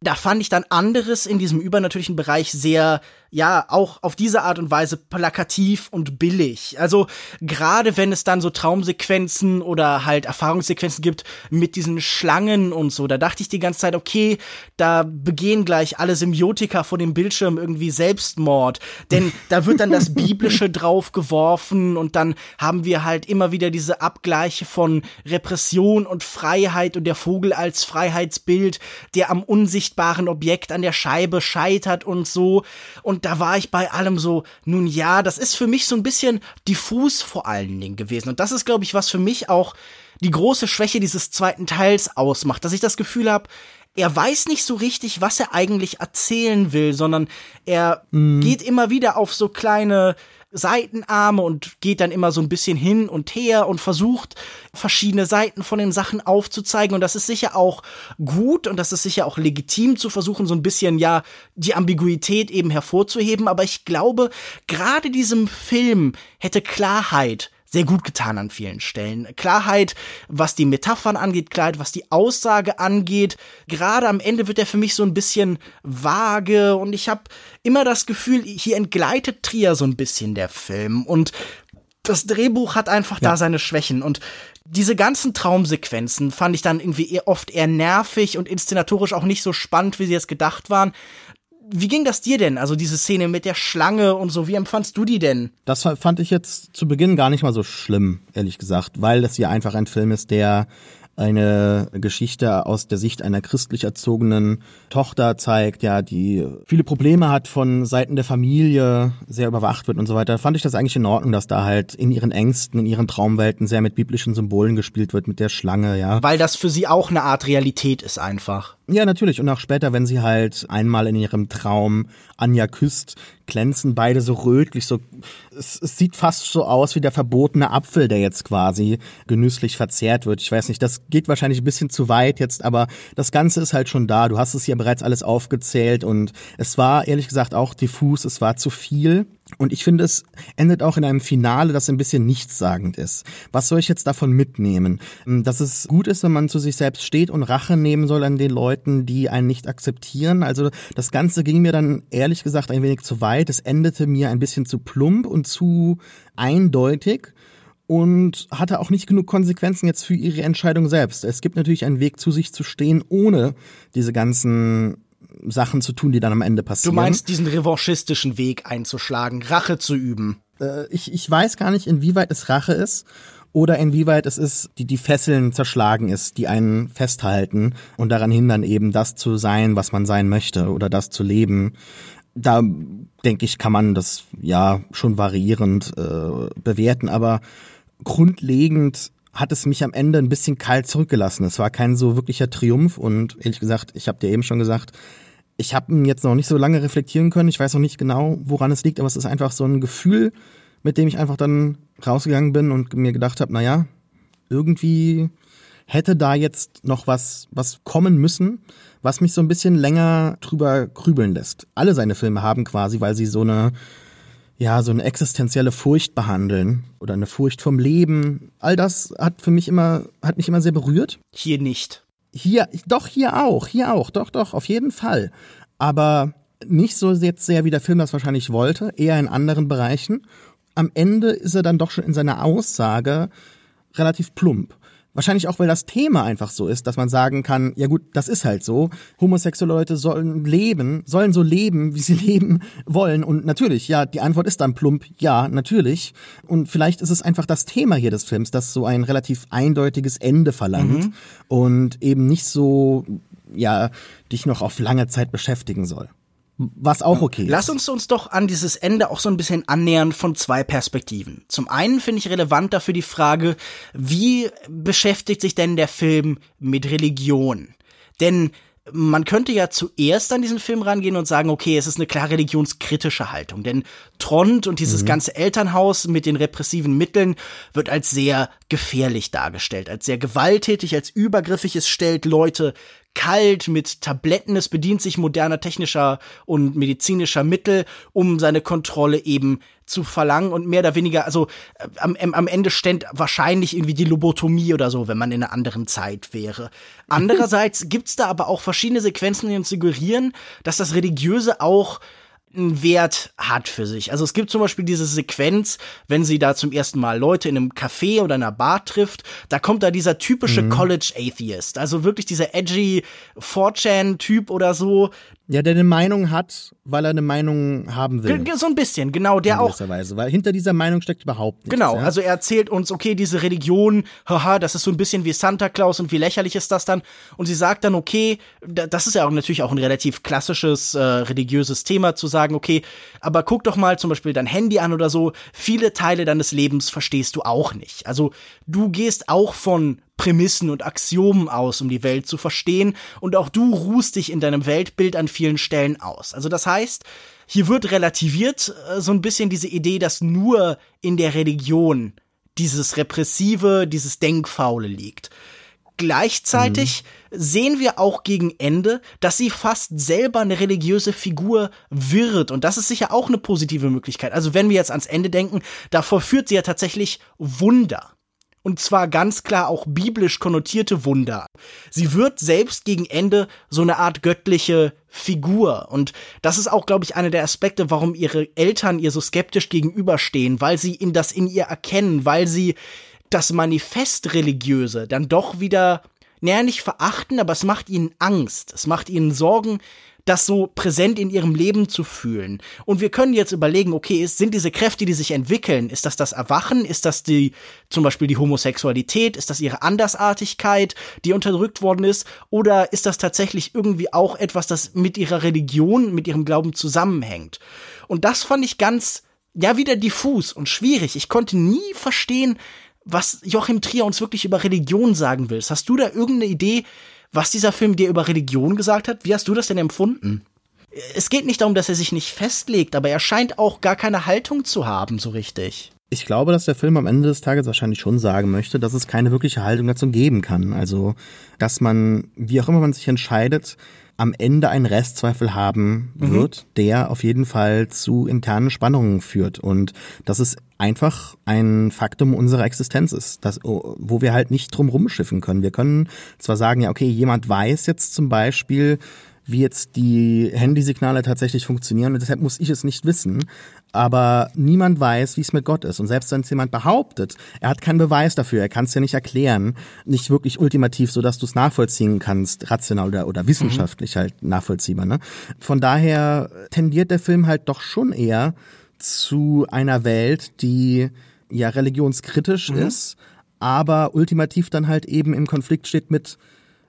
da fand ich dann anderes in diesem übernatürlichen Bereich sehr ja auch auf diese Art und Weise plakativ und billig. Also gerade wenn es dann so Traumsequenzen oder halt Erfahrungssequenzen gibt mit diesen Schlangen und so, da dachte ich die ganze Zeit, okay, da begehen gleich alle Symbiotika vor dem Bildschirm irgendwie Selbstmord, denn da wird dann das Biblische draufgeworfen und dann haben wir halt immer wieder diese Abgleiche von Repression und Freiheit und der Vogel als Freiheitsbild, der am unsichtbaren Objekt an der Scheibe scheitert und so und da war ich bei allem so, nun ja, das ist für mich so ein bisschen diffus vor allen Dingen gewesen. Und das ist, glaube ich, was für mich auch die große Schwäche dieses zweiten Teils ausmacht, dass ich das Gefühl habe, er weiß nicht so richtig, was er eigentlich erzählen will, sondern er mm. geht immer wieder auf so kleine Seitenarme und geht dann immer so ein bisschen hin und her und versucht verschiedene Seiten von den Sachen aufzuzeigen. Und das ist sicher auch gut und das ist sicher auch legitim zu versuchen so ein bisschen ja die Ambiguität eben hervorzuheben, aber ich glaube, gerade diesem Film hätte Klarheit sehr gut getan an vielen Stellen. Klarheit, was die Metaphern angeht, Klarheit, was die Aussage angeht. Gerade am Ende wird er für mich so ein bisschen vage und ich habe immer das Gefühl, hier entgleitet Trier so ein bisschen der Film und das Drehbuch hat einfach ja. da seine Schwächen und diese ganzen Traumsequenzen fand ich dann irgendwie oft eher nervig und inszenatorisch auch nicht so spannend, wie sie jetzt gedacht waren wie ging das dir denn? Also diese Szene mit der Schlange und so, wie empfandst du die denn? Das fand ich jetzt zu Beginn gar nicht mal so schlimm, ehrlich gesagt, weil das hier einfach ein Film ist, der eine Geschichte aus der Sicht einer christlich erzogenen Tochter zeigt, ja, die viele Probleme hat von Seiten der Familie, sehr überwacht wird und so weiter, fand ich das eigentlich in Ordnung, dass da halt in ihren Ängsten, in ihren Traumwelten sehr mit biblischen Symbolen gespielt wird, mit der Schlange, ja. Weil das für sie auch eine Art Realität ist einfach. Ja, natürlich. Und auch später, wenn sie halt einmal in ihrem Traum Anja küsst, glänzen beide so rötlich, so, es, es sieht fast so aus wie der verbotene Apfel, der jetzt quasi genüsslich verzehrt wird. Ich weiß nicht, das geht wahrscheinlich ein bisschen zu weit jetzt, aber das Ganze ist halt schon da. Du hast es hier bereits alles aufgezählt und es war ehrlich gesagt auch diffus, es war zu viel. Und ich finde, es endet auch in einem Finale, das ein bisschen nichtssagend ist. Was soll ich jetzt davon mitnehmen? Hm, dass es gut ist, wenn man zu sich selbst steht und Rache nehmen soll an den Leuten, die einen nicht akzeptieren. Also das Ganze ging mir dann ehrlich gesagt ein wenig zu weit. Es endete mir ein bisschen zu plump und zu eindeutig und hatte auch nicht genug Konsequenzen jetzt für ihre Entscheidung selbst. Es gibt natürlich einen Weg, zu sich zu stehen, ohne diese ganzen Sachen zu tun, die dann am Ende passieren. Du meinst diesen revanchistischen Weg einzuschlagen, Rache zu üben? Äh, ich, ich weiß gar nicht, inwieweit es Rache ist oder inwieweit es ist, die die Fesseln zerschlagen ist, die einen festhalten und daran hindern eben das zu sein, was man sein möchte oder das zu leben, da denke ich, kann man das ja schon variierend äh, bewerten, aber grundlegend hat es mich am Ende ein bisschen kalt zurückgelassen. Es war kein so wirklicher Triumph und ehrlich gesagt, ich habe dir eben schon gesagt, ich habe ihn jetzt noch nicht so lange reflektieren können. Ich weiß noch nicht genau, woran es liegt, aber es ist einfach so ein Gefühl, mit dem ich einfach dann rausgegangen bin und mir gedacht habe, naja, irgendwie hätte da jetzt noch was, was kommen müssen, was mich so ein bisschen länger drüber grübeln lässt. Alle seine Filme haben quasi, weil sie so eine, ja, so eine existenzielle Furcht behandeln oder eine Furcht vom Leben. All das hat für mich immer, hat mich immer sehr berührt. Hier nicht. Hier, doch, hier auch, hier auch, doch, doch, auf jeden Fall. Aber nicht so jetzt sehr, wie der Film das wahrscheinlich wollte, eher in anderen Bereichen. Am Ende ist er dann doch schon in seiner Aussage relativ plump. Wahrscheinlich auch, weil das Thema einfach so ist, dass man sagen kann, ja gut, das ist halt so. Homosexuelle Leute sollen leben, sollen so leben, wie sie leben wollen. Und natürlich, ja, die Antwort ist dann plump, ja, natürlich. Und vielleicht ist es einfach das Thema hier des Films, das so ein relativ eindeutiges Ende verlangt mhm. und eben nicht so, ja, dich noch auf lange Zeit beschäftigen soll. Was auch okay ist. Lass uns uns doch an dieses Ende auch so ein bisschen annähern von zwei Perspektiven. Zum einen finde ich relevant dafür die Frage, wie beschäftigt sich denn der Film mit Religion? Denn man könnte ja zuerst an diesen Film rangehen und sagen, okay, es ist eine klar religionskritische Haltung, denn Trond und dieses mhm. ganze Elternhaus mit den repressiven Mitteln wird als sehr gefährlich dargestellt, als sehr gewalttätig, als übergriffig. Es stellt Leute kalt mit Tabletten. Es bedient sich moderner technischer und medizinischer Mittel, um seine Kontrolle eben zu verlangen und mehr oder weniger, also äh, am, am Ende ständ wahrscheinlich irgendwie die Lobotomie oder so, wenn man in einer anderen Zeit wäre. Andererseits gibt's da aber auch verschiedene Sequenzen, die uns suggerieren, dass das Religiöse auch einen Wert hat für sich. Also es gibt zum Beispiel diese Sequenz, wenn sie da zum ersten Mal Leute in einem Café oder einer Bar trifft, da kommt da dieser typische mhm. College Atheist, also wirklich dieser edgy 4chan-Typ oder so, ja, der eine Meinung hat, weil er eine Meinung haben will. So ein bisschen, genau, der auch. Weise, weil hinter dieser Meinung steckt überhaupt nichts. Genau, ja? also er erzählt uns, okay, diese Religion, haha, das ist so ein bisschen wie Santa Claus und wie lächerlich ist das dann? Und sie sagt dann, okay, das ist ja auch natürlich auch ein relativ klassisches äh, religiöses Thema zu sagen, okay, aber guck doch mal zum Beispiel dein Handy an oder so, viele Teile deines Lebens verstehst du auch nicht. Also du gehst auch von Prämissen und Axiomen aus, um die Welt zu verstehen, und auch du ruhst dich in deinem Weltbild an vielen Stellen aus. Also das heißt, hier wird relativiert äh, so ein bisschen diese Idee, dass nur in der Religion dieses Repressive, dieses Denkfaule liegt. Gleichzeitig mhm. sehen wir auch gegen Ende, dass sie fast selber eine religiöse Figur wird. Und das ist sicher auch eine positive Möglichkeit. Also wenn wir jetzt ans Ende denken, da vollführt sie ja tatsächlich Wunder und zwar ganz klar auch biblisch konnotierte Wunder. Sie wird selbst gegen Ende so eine Art göttliche Figur und das ist auch, glaube ich, einer der Aspekte, warum ihre Eltern ihr so skeptisch gegenüberstehen, weil sie in das in ihr erkennen, weil sie das Manifest religiöse dann doch wieder naja, nicht verachten, aber es macht ihnen Angst, es macht ihnen Sorgen, das so präsent in ihrem Leben zu fühlen. Und wir können jetzt überlegen, okay, sind diese Kräfte, die sich entwickeln, ist das das Erwachen? Ist das die, zum Beispiel die Homosexualität? Ist das ihre Andersartigkeit, die unterdrückt worden ist? Oder ist das tatsächlich irgendwie auch etwas, das mit ihrer Religion, mit ihrem Glauben zusammenhängt? Und das fand ich ganz, ja, wieder diffus und schwierig. Ich konnte nie verstehen, was Joachim Trier uns wirklich über Religion sagen will. Hast du da irgendeine Idee, was dieser Film dir über Religion gesagt hat. Wie hast du das denn empfunden? Es geht nicht darum, dass er sich nicht festlegt, aber er scheint auch gar keine Haltung zu haben, so richtig. Ich glaube, dass der Film am Ende des Tages wahrscheinlich schon sagen möchte, dass es keine wirkliche Haltung dazu geben kann. Also, dass man, wie auch immer man sich entscheidet, am Ende einen Restzweifel haben mhm. wird, mhm. der auf jeden Fall zu internen Spannungen führt. Und das ist einfach ein Faktum unserer Existenz ist, das, wo wir halt nicht drum rumschiffen können. Wir können zwar sagen, ja, okay, jemand weiß jetzt zum Beispiel, wie jetzt die Handysignale tatsächlich funktionieren und deshalb muss ich es nicht wissen. Aber niemand weiß, wie es mit Gott ist. Und selbst wenn es jemand behauptet, er hat keinen Beweis dafür, er kann es ja nicht erklären, nicht wirklich ultimativ, so dass du es nachvollziehen kannst, rational oder, oder wissenschaftlich mhm. halt nachvollziehbar. Ne? Von daher tendiert der Film halt doch schon eher zu einer Welt, die ja religionskritisch mhm. ist, aber ultimativ dann halt eben im Konflikt steht mit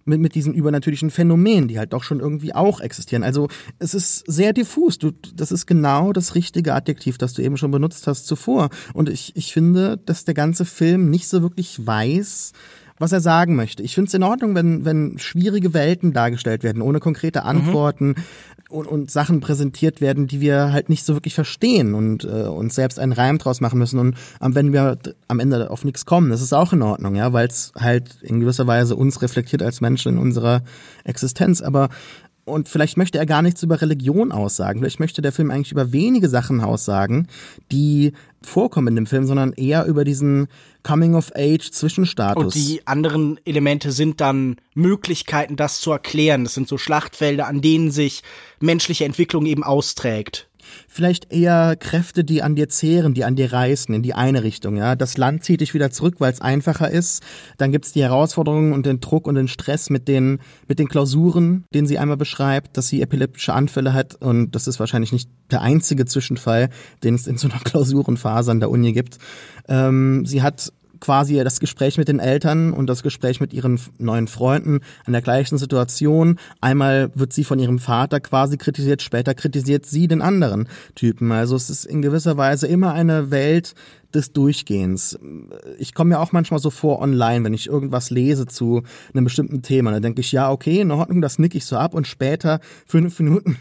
mit, mit diesen übernatürlichen Phänomenen, die halt doch schon irgendwie auch existieren. Also es ist sehr diffus. Du, das ist genau das richtige Adjektiv, das du eben schon benutzt hast zuvor. Und ich, ich finde, dass der ganze Film nicht so wirklich weiß, was er sagen möchte. Ich finde es in Ordnung, wenn, wenn schwierige Welten dargestellt werden, ohne konkrete mhm. Antworten, mhm und, und Sachen präsentiert werden, die wir halt nicht so wirklich verstehen und äh, uns selbst einen Reim draus machen müssen und ähm, wenn wir am Ende auf nichts kommen, das ist auch in Ordnung, ja, weil es halt in gewisser Weise uns reflektiert als Menschen in unserer Existenz. Aber und vielleicht möchte er gar nichts über Religion aussagen. Vielleicht möchte der Film eigentlich über wenige Sachen aussagen, die vorkommen in dem Film, sondern eher über diesen Coming-of-Age-Zwischenstatus. Und die anderen Elemente sind dann Möglichkeiten, das zu erklären. Das sind so Schlachtfelder, an denen sich menschliche Entwicklung eben austrägt vielleicht eher Kräfte, die an dir zehren, die an dir reißen, in die eine Richtung. Ja, Das Land zieht dich wieder zurück, weil es einfacher ist. Dann gibt's die Herausforderungen und den Druck und den Stress mit den, mit den Klausuren, den sie einmal beschreibt, dass sie epileptische Anfälle hat. Und das ist wahrscheinlich nicht der einzige Zwischenfall, den es in so einer Klausurenphase an der Uni gibt. Ähm, sie hat quasi das Gespräch mit den Eltern und das Gespräch mit ihren neuen Freunden an der gleichen Situation. Einmal wird sie von ihrem Vater quasi kritisiert, später kritisiert sie den anderen Typen. Also es ist in gewisser Weise immer eine Welt, des Durchgehens. Ich komme mir auch manchmal so vor online, wenn ich irgendwas lese zu einem bestimmten Thema. Dann denke ich, ja, okay, in Ordnung, das nick ich so ab und später, fünf Minuten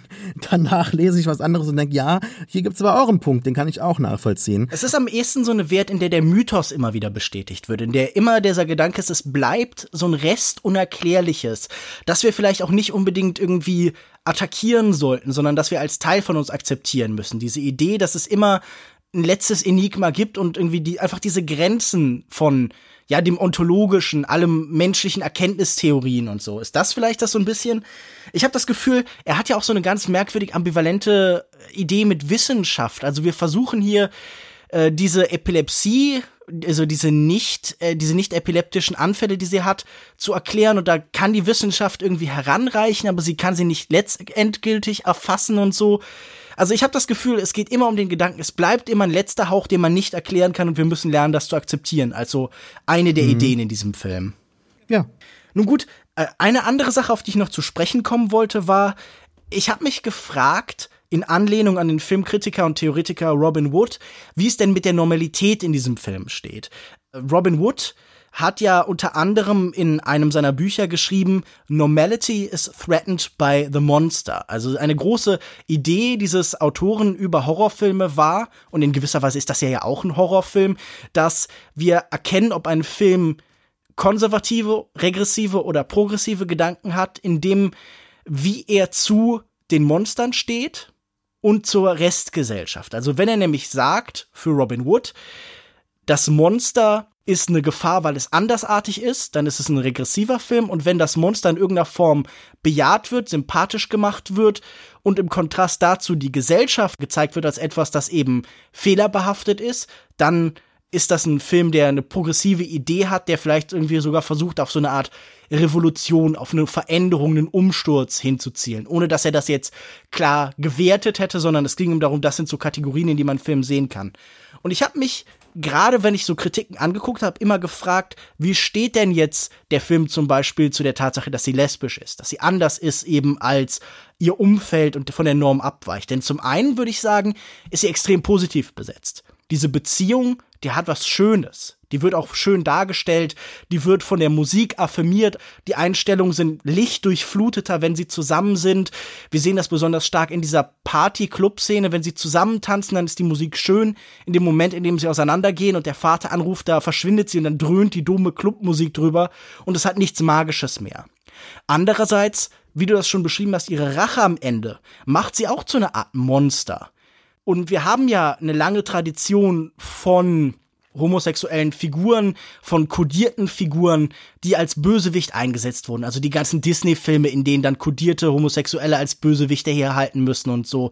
danach lese ich was anderes und denke, ja, hier gibt's aber auch einen Punkt, den kann ich auch nachvollziehen. Es ist am ehesten so eine Wert, in der der Mythos immer wieder bestätigt wird, in der immer dieser Gedanke ist, es bleibt so ein Rest Unerklärliches, dass wir vielleicht auch nicht unbedingt irgendwie attackieren sollten, sondern dass wir als Teil von uns akzeptieren müssen. Diese Idee, dass es immer ein letztes Enigma gibt und irgendwie die einfach diese Grenzen von ja dem ontologischen, allem menschlichen Erkenntnistheorien und so. Ist das vielleicht das so ein bisschen? Ich habe das Gefühl, er hat ja auch so eine ganz merkwürdig ambivalente Idee mit Wissenschaft. Also wir versuchen hier äh, diese Epilepsie, also diese nicht, äh, diese nicht epileptischen Anfälle, die sie hat, zu erklären. Und da kann die Wissenschaft irgendwie heranreichen, aber sie kann sie nicht letztendgültig erfassen und so. Also ich habe das Gefühl, es geht immer um den Gedanken, es bleibt immer ein letzter Hauch, den man nicht erklären kann und wir müssen lernen, das zu akzeptieren. Also eine der mhm. Ideen in diesem Film. Ja. Nun gut, äh, eine andere Sache, auf die ich noch zu sprechen kommen wollte, war, ich habe mich gefragt, in Anlehnung an den Filmkritiker und Theoretiker Robin Wood, wie es denn mit der Normalität in diesem Film steht. Robin Wood hat ja unter anderem in einem seiner Bücher geschrieben, Normality is threatened by the monster. Also eine große Idee dieses Autoren über Horrorfilme war, und in gewisser Weise ist das ja auch ein Horrorfilm, dass wir erkennen, ob ein Film konservative, regressive oder progressive Gedanken hat, indem wie er zu den Monstern steht und zur Restgesellschaft. Also wenn er nämlich sagt, für Robin Wood, das Monster ist eine Gefahr, weil es andersartig ist, dann ist es ein regressiver Film und wenn das Monster in irgendeiner Form bejaht wird, sympathisch gemacht wird und im Kontrast dazu die Gesellschaft gezeigt wird als etwas, das eben fehlerbehaftet ist, dann ist das ein Film, der eine progressive Idee hat, der vielleicht irgendwie sogar versucht, auf so eine Art Revolution, auf eine Veränderung, einen Umsturz hinzuzielen, ohne dass er das jetzt klar gewertet hätte, sondern es ging ihm darum, das sind so Kategorien, in die man Film sehen kann. Und ich habe mich gerade wenn ich so Kritiken angeguckt habe, immer gefragt, wie steht denn jetzt der Film zum Beispiel zu der Tatsache, dass sie lesbisch ist, dass sie anders ist eben als ihr Umfeld und von der Norm abweicht. Denn zum einen würde ich sagen, ist sie extrem positiv besetzt. Diese Beziehung, die hat was Schönes. Die wird auch schön dargestellt, die wird von der Musik affirmiert, die Einstellungen sind lichtdurchfluteter, wenn sie zusammen sind. Wir sehen das besonders stark in dieser Party-Club-Szene, wenn sie zusammen tanzen, dann ist die Musik schön. In dem Moment, in dem sie auseinandergehen und der Vater anruft, da verschwindet sie und dann dröhnt die dumme Clubmusik drüber und es hat nichts Magisches mehr. Andererseits, wie du das schon beschrieben hast, ihre Rache am Ende macht sie auch zu einer Art Monster. Und wir haben ja eine lange Tradition von homosexuellen Figuren, von kodierten Figuren, die als Bösewicht eingesetzt wurden. Also die ganzen Disney-Filme, in denen dann kodierte Homosexuelle als Bösewichte herhalten müssen und so.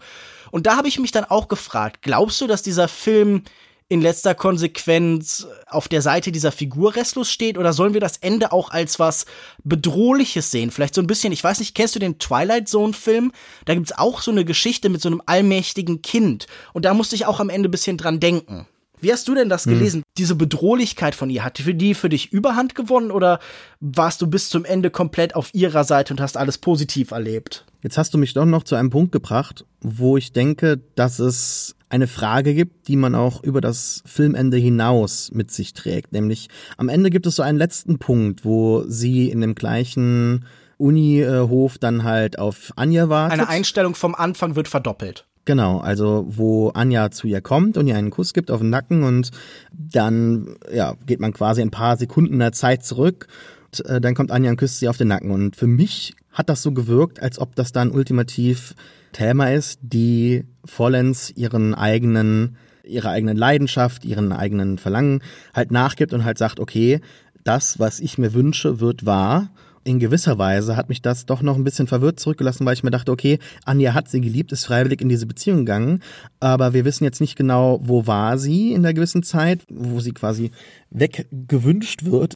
Und da habe ich mich dann auch gefragt, glaubst du, dass dieser Film in letzter Konsequenz auf der Seite dieser Figur restlos steht oder sollen wir das Ende auch als was Bedrohliches sehen? Vielleicht so ein bisschen, ich weiß nicht, kennst du den Twilight Zone Film? Da gibt's auch so eine Geschichte mit so einem allmächtigen Kind und da musste ich auch am Ende ein bisschen dran denken. Wie hast du denn das hm. gelesen? Hm. Diese Bedrohlichkeit von ihr, hat für die für dich Überhand gewonnen oder warst du bis zum Ende komplett auf ihrer Seite und hast alles positiv erlebt? Jetzt hast du mich doch noch zu einem Punkt gebracht, wo ich denke, dass es eine Frage gibt, die man auch über das Filmende hinaus mit sich trägt. Nämlich am Ende gibt es so einen letzten Punkt, wo sie in dem gleichen Unihof dann halt auf Anja wartet. Eine Einstellung vom Anfang wird verdoppelt. Genau, also wo Anja zu ihr kommt und ihr einen Kuss gibt auf den Nacken und dann ja, geht man quasi ein paar Sekunden der Zeit zurück. Und, äh, dann kommt Anja und küsst sie auf den Nacken. Und für mich hat das so gewirkt, als ob das dann ultimativ Thelma ist, die vollends ihren eigenen, ihrer eigenen Leidenschaft, ihren eigenen Verlangen halt nachgibt und halt sagt, okay, das, was ich mir wünsche, wird wahr in gewisser Weise hat mich das doch noch ein bisschen verwirrt zurückgelassen, weil ich mir dachte, okay, Anja hat sie geliebt, ist freiwillig in diese Beziehung gegangen, aber wir wissen jetzt nicht genau, wo war sie in der gewissen Zeit, wo sie quasi weggewünscht wird.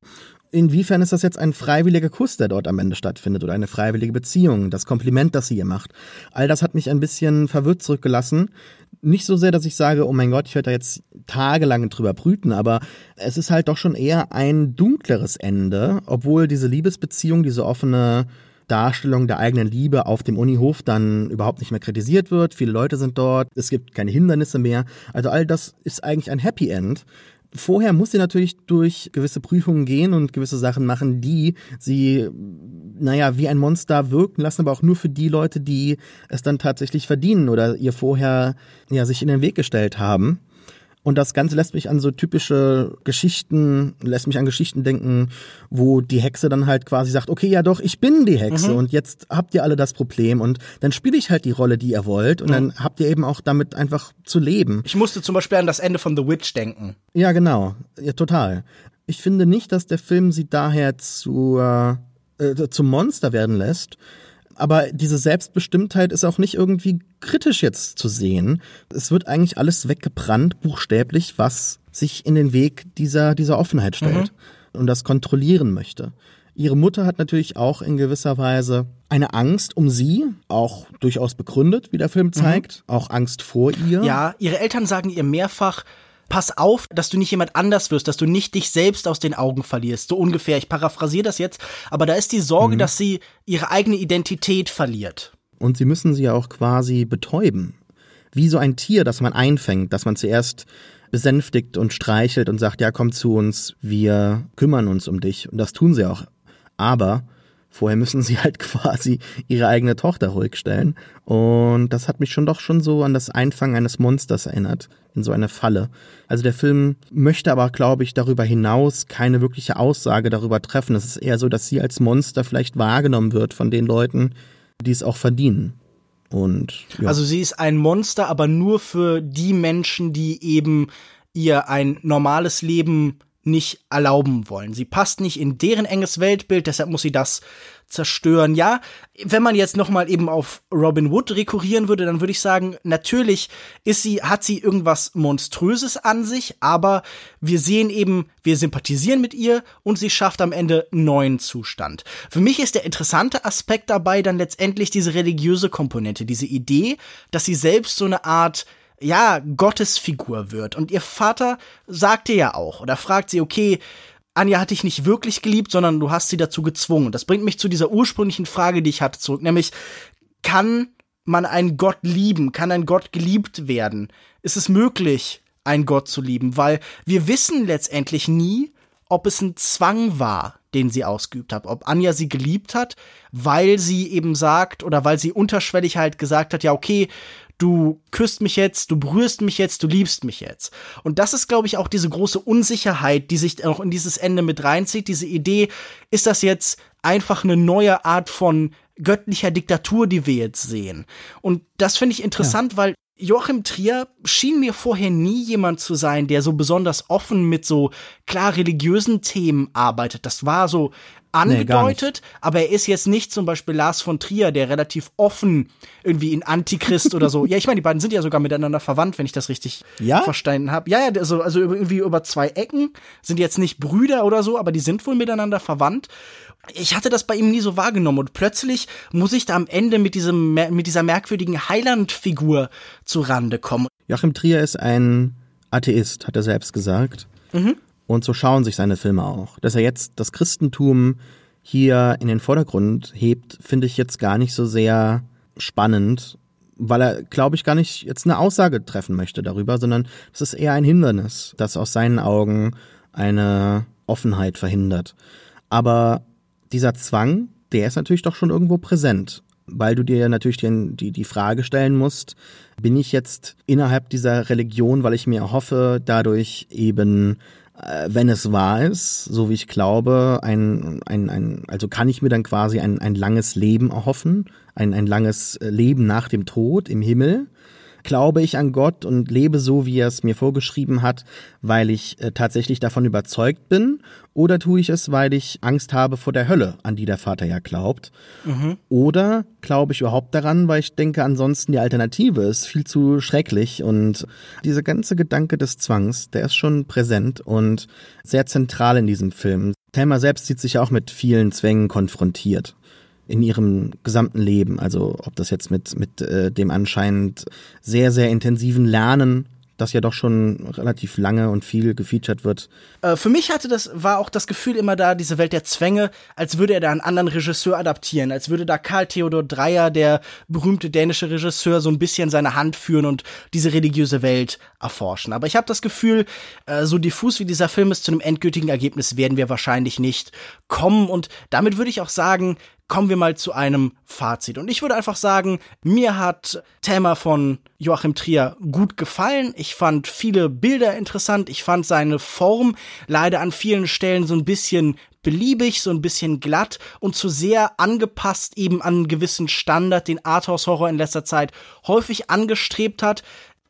Inwiefern ist das jetzt ein freiwilliger Kuss, der dort am Ende stattfindet oder eine freiwillige Beziehung, das Kompliment, das sie ihr macht? All das hat mich ein bisschen verwirrt zurückgelassen. Nicht so sehr, dass ich sage, oh mein Gott, ich werde da jetzt tagelang drüber brüten, aber es ist halt doch schon eher ein dunkleres Ende, obwohl diese Liebesbeziehung, diese offene Darstellung der eigenen Liebe auf dem Unihof dann überhaupt nicht mehr kritisiert wird. Viele Leute sind dort, es gibt keine Hindernisse mehr. Also all das ist eigentlich ein Happy End. Vorher muss sie natürlich durch gewisse Prüfungen gehen und gewisse Sachen machen, die sie, naja, wie ein Monster wirken lassen, aber auch nur für die Leute, die es dann tatsächlich verdienen oder ihr vorher, ja, sich in den Weg gestellt haben. Und das Ganze lässt mich an so typische Geschichten, lässt mich an Geschichten denken, wo die Hexe dann halt quasi sagt, okay, ja doch, ich bin die Hexe mhm. und jetzt habt ihr alle das Problem und dann spiele ich halt die Rolle, die ihr wollt und mhm. dann habt ihr eben auch damit einfach zu leben. Ich musste zum Beispiel an das Ende von The Witch denken. Ja, genau. Ja, total. Ich finde nicht, dass der Film sie daher zu, äh, zum Monster werden lässt, aber diese Selbstbestimmtheit ist auch nicht irgendwie kritisch jetzt zu sehen. Es wird eigentlich alles weggebrannt, buchstäblich, was sich in den Weg dieser, dieser Offenheit stellt mhm. und das kontrollieren möchte. Ihre Mutter hat natürlich auch in gewisser Weise eine Angst um sie, auch durchaus begründet, wie der Film mhm. zeigt, mhm. auch Angst vor ihr. Ja, ihre Eltern sagen ihr mehrfach, pass auf, dass du nicht jemand anders wirst, dass du nicht dich selbst aus den Augen verlierst. So ungefähr. Ich paraphrasiere das jetzt, aber da ist die Sorge, mhm. dass sie ihre eigene Identität verliert. Und sie müssen sie ja auch quasi betäuben. Wie so ein Tier, das man einfängt, das man zuerst besänftigt und streichelt und sagt, ja, komm zu uns, wir kümmern uns um dich. Und das tun sie auch. Aber Vorher müssen sie halt quasi ihre eigene Tochter ruhig stellen. Und das hat mich schon doch schon so an das Einfangen eines Monsters erinnert, in so eine Falle. Also der Film möchte aber, glaube ich, darüber hinaus keine wirkliche Aussage darüber treffen. Es ist eher so, dass sie als Monster vielleicht wahrgenommen wird von den Leuten, die es auch verdienen. Und ja. also sie ist ein Monster, aber nur für die Menschen, die eben ihr ein normales Leben nicht erlauben wollen. Sie passt nicht in deren enges Weltbild, deshalb muss sie das zerstören. Ja, wenn man jetzt noch mal eben auf Robin Wood rekurrieren würde, dann würde ich sagen, natürlich ist sie hat sie irgendwas monströses an sich, aber wir sehen eben, wir sympathisieren mit ihr und sie schafft am Ende neuen Zustand. Für mich ist der interessante Aspekt dabei dann letztendlich diese religiöse Komponente, diese Idee, dass sie selbst so eine Art ja, Gottesfigur wird. Und ihr Vater sagte ja auch, oder fragt sie, okay, Anja hat dich nicht wirklich geliebt, sondern du hast sie dazu gezwungen. Das bringt mich zu dieser ursprünglichen Frage, die ich hatte, zurück, nämlich, kann man einen Gott lieben? Kann ein Gott geliebt werden? Ist es möglich, einen Gott zu lieben? Weil wir wissen letztendlich nie, ob es ein Zwang war, den sie ausgeübt hat. Ob Anja sie geliebt hat, weil sie eben sagt oder weil sie unterschwellig halt gesagt hat, ja, okay, du küsst mich jetzt, du berührst mich jetzt, du liebst mich jetzt. Und das ist, glaube ich, auch diese große Unsicherheit, die sich auch in dieses Ende mit reinzieht. Diese Idee, ist das jetzt einfach eine neue Art von göttlicher Diktatur, die wir jetzt sehen? Und das finde ich interessant, ja. weil Joachim Trier schien mir vorher nie jemand zu sein, der so besonders offen mit so klar religiösen Themen arbeitet. Das war so angedeutet, nee, aber er ist jetzt nicht zum Beispiel Lars von Trier, der relativ offen irgendwie in Antichrist oder so. Ja, ich meine, die beiden sind ja sogar miteinander verwandt, wenn ich das richtig ja? verstanden habe. Ja, ja, also, also irgendwie über zwei Ecken sind jetzt nicht Brüder oder so, aber die sind wohl miteinander verwandt. Ich hatte das bei ihm nie so wahrgenommen und plötzlich muss ich da am Ende mit diesem mit dieser merkwürdigen Heiland-Figur zu Rande kommen. Joachim Trier ist ein Atheist, hat er selbst gesagt. Mhm. Und so schauen sich seine Filme auch. Dass er jetzt das Christentum hier in den Vordergrund hebt, finde ich jetzt gar nicht so sehr spannend, weil er, glaube ich, gar nicht jetzt eine Aussage treffen möchte darüber, sondern es ist eher ein Hindernis, das aus seinen Augen eine Offenheit verhindert. Aber dieser Zwang, der ist natürlich doch schon irgendwo präsent, weil du dir natürlich die, die, die Frage stellen musst, bin ich jetzt innerhalb dieser Religion, weil ich mir hoffe, dadurch eben wenn es wahr ist, so wie ich glaube, ein, ein, ein, also kann ich mir dann quasi ein, ein langes Leben erhoffen, ein, ein langes äh, Leben nach dem Tod im Himmel glaube ich an Gott und lebe so, wie er es mir vorgeschrieben hat, weil ich äh, tatsächlich davon überzeugt bin? Oder tue ich es, weil ich Angst habe vor der Hölle, an die der Vater ja glaubt? Mhm. Oder glaube ich überhaupt daran, weil ich denke, ansonsten die Alternative ist viel zu schrecklich und dieser ganze Gedanke des Zwangs, der ist schon präsent und sehr zentral in diesem Film. Thelma selbst sieht sich auch mit vielen Zwängen konfrontiert in ihrem gesamten Leben. Also ob das jetzt mit, mit äh, dem anscheinend sehr, sehr intensiven Lernen das ja doch schon relativ lange und viel gefeatured wird. Äh, für mich hatte das, war auch das Gefühl immer da, diese Welt der Zwänge, als würde er da einen anderen Regisseur adaptieren, als würde da Karl Theodor Dreyer, der berühmte dänische Regisseur, so ein bisschen seine Hand führen und diese religiöse Welt erforschen. Aber ich habe das Gefühl, äh, so diffus wie dieser Film ist, zu einem endgültigen Ergebnis werden wir wahrscheinlich nicht kommen. Und damit würde ich auch sagen, kommen wir mal zu einem Fazit. Und ich würde einfach sagen, mir hat Thema von Joachim Trier gut gefallen. Ich fand viele Bilder interessant. Ich fand seine Form leider an vielen Stellen so ein bisschen beliebig, so ein bisschen glatt und zu sehr angepasst eben an einen gewissen Standard, den Arthouse Horror in letzter Zeit häufig angestrebt hat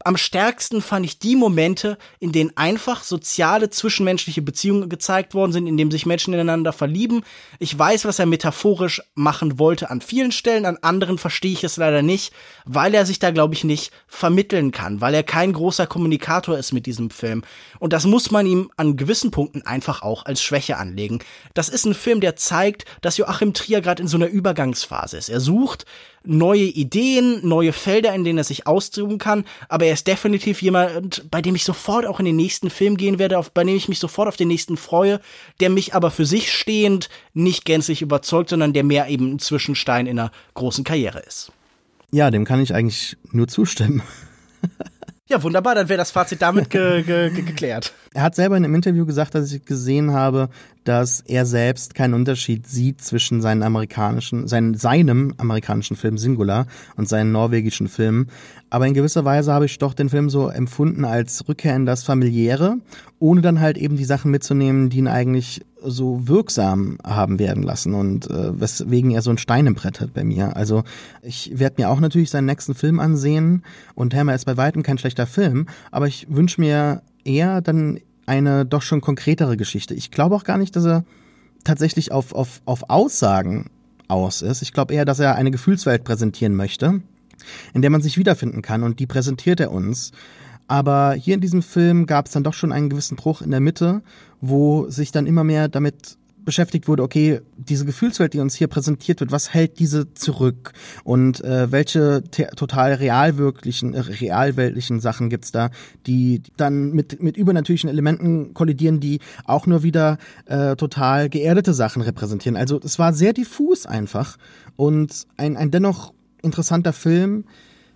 am stärksten fand ich die Momente, in denen einfach soziale zwischenmenschliche Beziehungen gezeigt worden sind, in denen sich Menschen ineinander verlieben. Ich weiß, was er metaphorisch machen wollte an vielen Stellen, an anderen verstehe ich es leider nicht, weil er sich da, glaube ich, nicht vermitteln kann, weil er kein großer Kommunikator ist mit diesem Film. Und das muss man ihm an gewissen Punkten einfach auch als Schwäche anlegen. Das ist ein Film, der zeigt, dass Joachim Trier gerade in so einer Übergangsphase ist. Er sucht neue Ideen, neue Felder, in denen er sich austoben kann, aber er ist definitiv jemand, bei dem ich sofort auch in den nächsten Film gehen werde, auf, bei dem ich mich sofort auf den nächsten freue, der mich aber für sich stehend nicht gänzlich überzeugt, sondern der mehr eben ein Zwischenstein in einer großen Karriere ist. Ja, dem kann ich eigentlich nur zustimmen. Ja, wunderbar, dann wäre das Fazit damit ge ge ge geklärt. Er hat selber in einem Interview gesagt, dass ich gesehen habe, dass er selbst keinen Unterschied sieht zwischen seinen amerikanischen, seinen, seinem amerikanischen Film Singular und seinen norwegischen Filmen. Aber in gewisser Weise habe ich doch den Film so empfunden als Rückkehr in das Familiäre, ohne dann halt eben die Sachen mitzunehmen, die ihn eigentlich so wirksam haben werden lassen und äh, weswegen er so ein Stein im Brett hat bei mir. Also ich werde mir auch natürlich seinen nächsten Film ansehen und Hammer ist bei weitem kein schlechter Film, aber ich wünsche mir eher dann eine doch schon konkretere Geschichte. Ich glaube auch gar nicht, dass er tatsächlich auf, auf, auf Aussagen aus ist. Ich glaube eher, dass er eine Gefühlswelt präsentieren möchte, in der man sich wiederfinden kann und die präsentiert er uns. Aber hier in diesem Film gab es dann doch schon einen gewissen Bruch in der Mitte, wo sich dann immer mehr damit beschäftigt wurde, okay, diese Gefühlswelt, die uns hier präsentiert wird, was hält diese zurück und äh, welche total realwirklichen, äh, realweltlichen Sachen gibt's da, die dann mit, mit übernatürlichen Elementen kollidieren, die auch nur wieder äh, total geerdete Sachen repräsentieren. Also es war sehr diffus einfach und ein, ein dennoch interessanter Film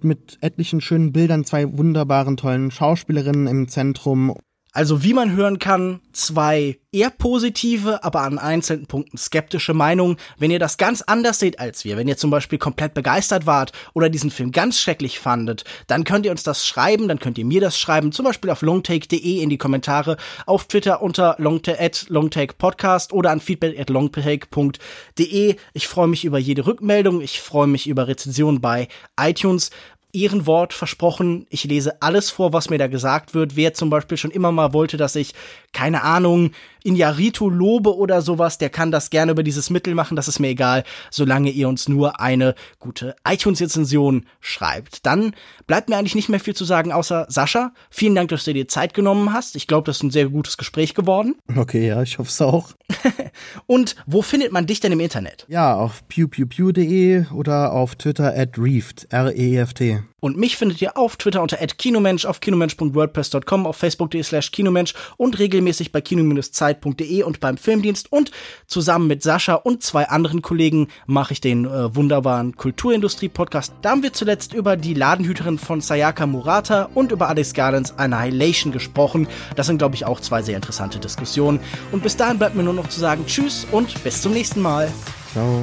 mit etlichen schönen Bildern, zwei wunderbaren, tollen Schauspielerinnen im Zentrum. Also wie man hören kann, zwei eher positive, aber an einzelnen Punkten skeptische Meinungen. Wenn ihr das ganz anders seht als wir, wenn ihr zum Beispiel komplett begeistert wart oder diesen Film ganz schrecklich fandet, dann könnt ihr uns das schreiben, dann könnt ihr mir das schreiben, zum Beispiel auf longtake.de in die Kommentare, auf Twitter unter longtake oder an feedback at longtake.de. Ich freue mich über jede Rückmeldung, ich freue mich über Rezensionen bei iTunes. Ehrenwort versprochen. Ich lese alles vor, was mir da gesagt wird. Wer zum Beispiel schon immer mal wollte, dass ich, keine Ahnung, Inyaritu lobe oder sowas, der kann das gerne über dieses Mittel machen. Das ist mir egal, solange ihr uns nur eine gute iTunes-Rezension schreibt. Dann bleibt mir eigentlich nicht mehr viel zu sagen, außer Sascha. Vielen Dank, dass du dir Zeit genommen hast. Ich glaube, das ist ein sehr gutes Gespräch geworden. Okay, ja, ich hoffe es auch. Und wo findet man dich denn im Internet? Ja, auf pewpewpew.de oder auf Twitter at reeft, R-E-F-T. Und mich findet ihr auf Twitter unter @kinomensch, auf kinomensch.wordpress.com, auf facebook.de slash kinomensch und regelmäßig bei kino-zeit.de und beim Filmdienst. Und zusammen mit Sascha und zwei anderen Kollegen mache ich den äh, wunderbaren Kulturindustrie-Podcast. Da haben wir zuletzt über die Ladenhüterin von Sayaka Murata und über Alex Gardens Annihilation gesprochen. Das sind, glaube ich, auch zwei sehr interessante Diskussionen. Und bis dahin bleibt mir nur noch zu sagen Tschüss und bis zum nächsten Mal. Ciao.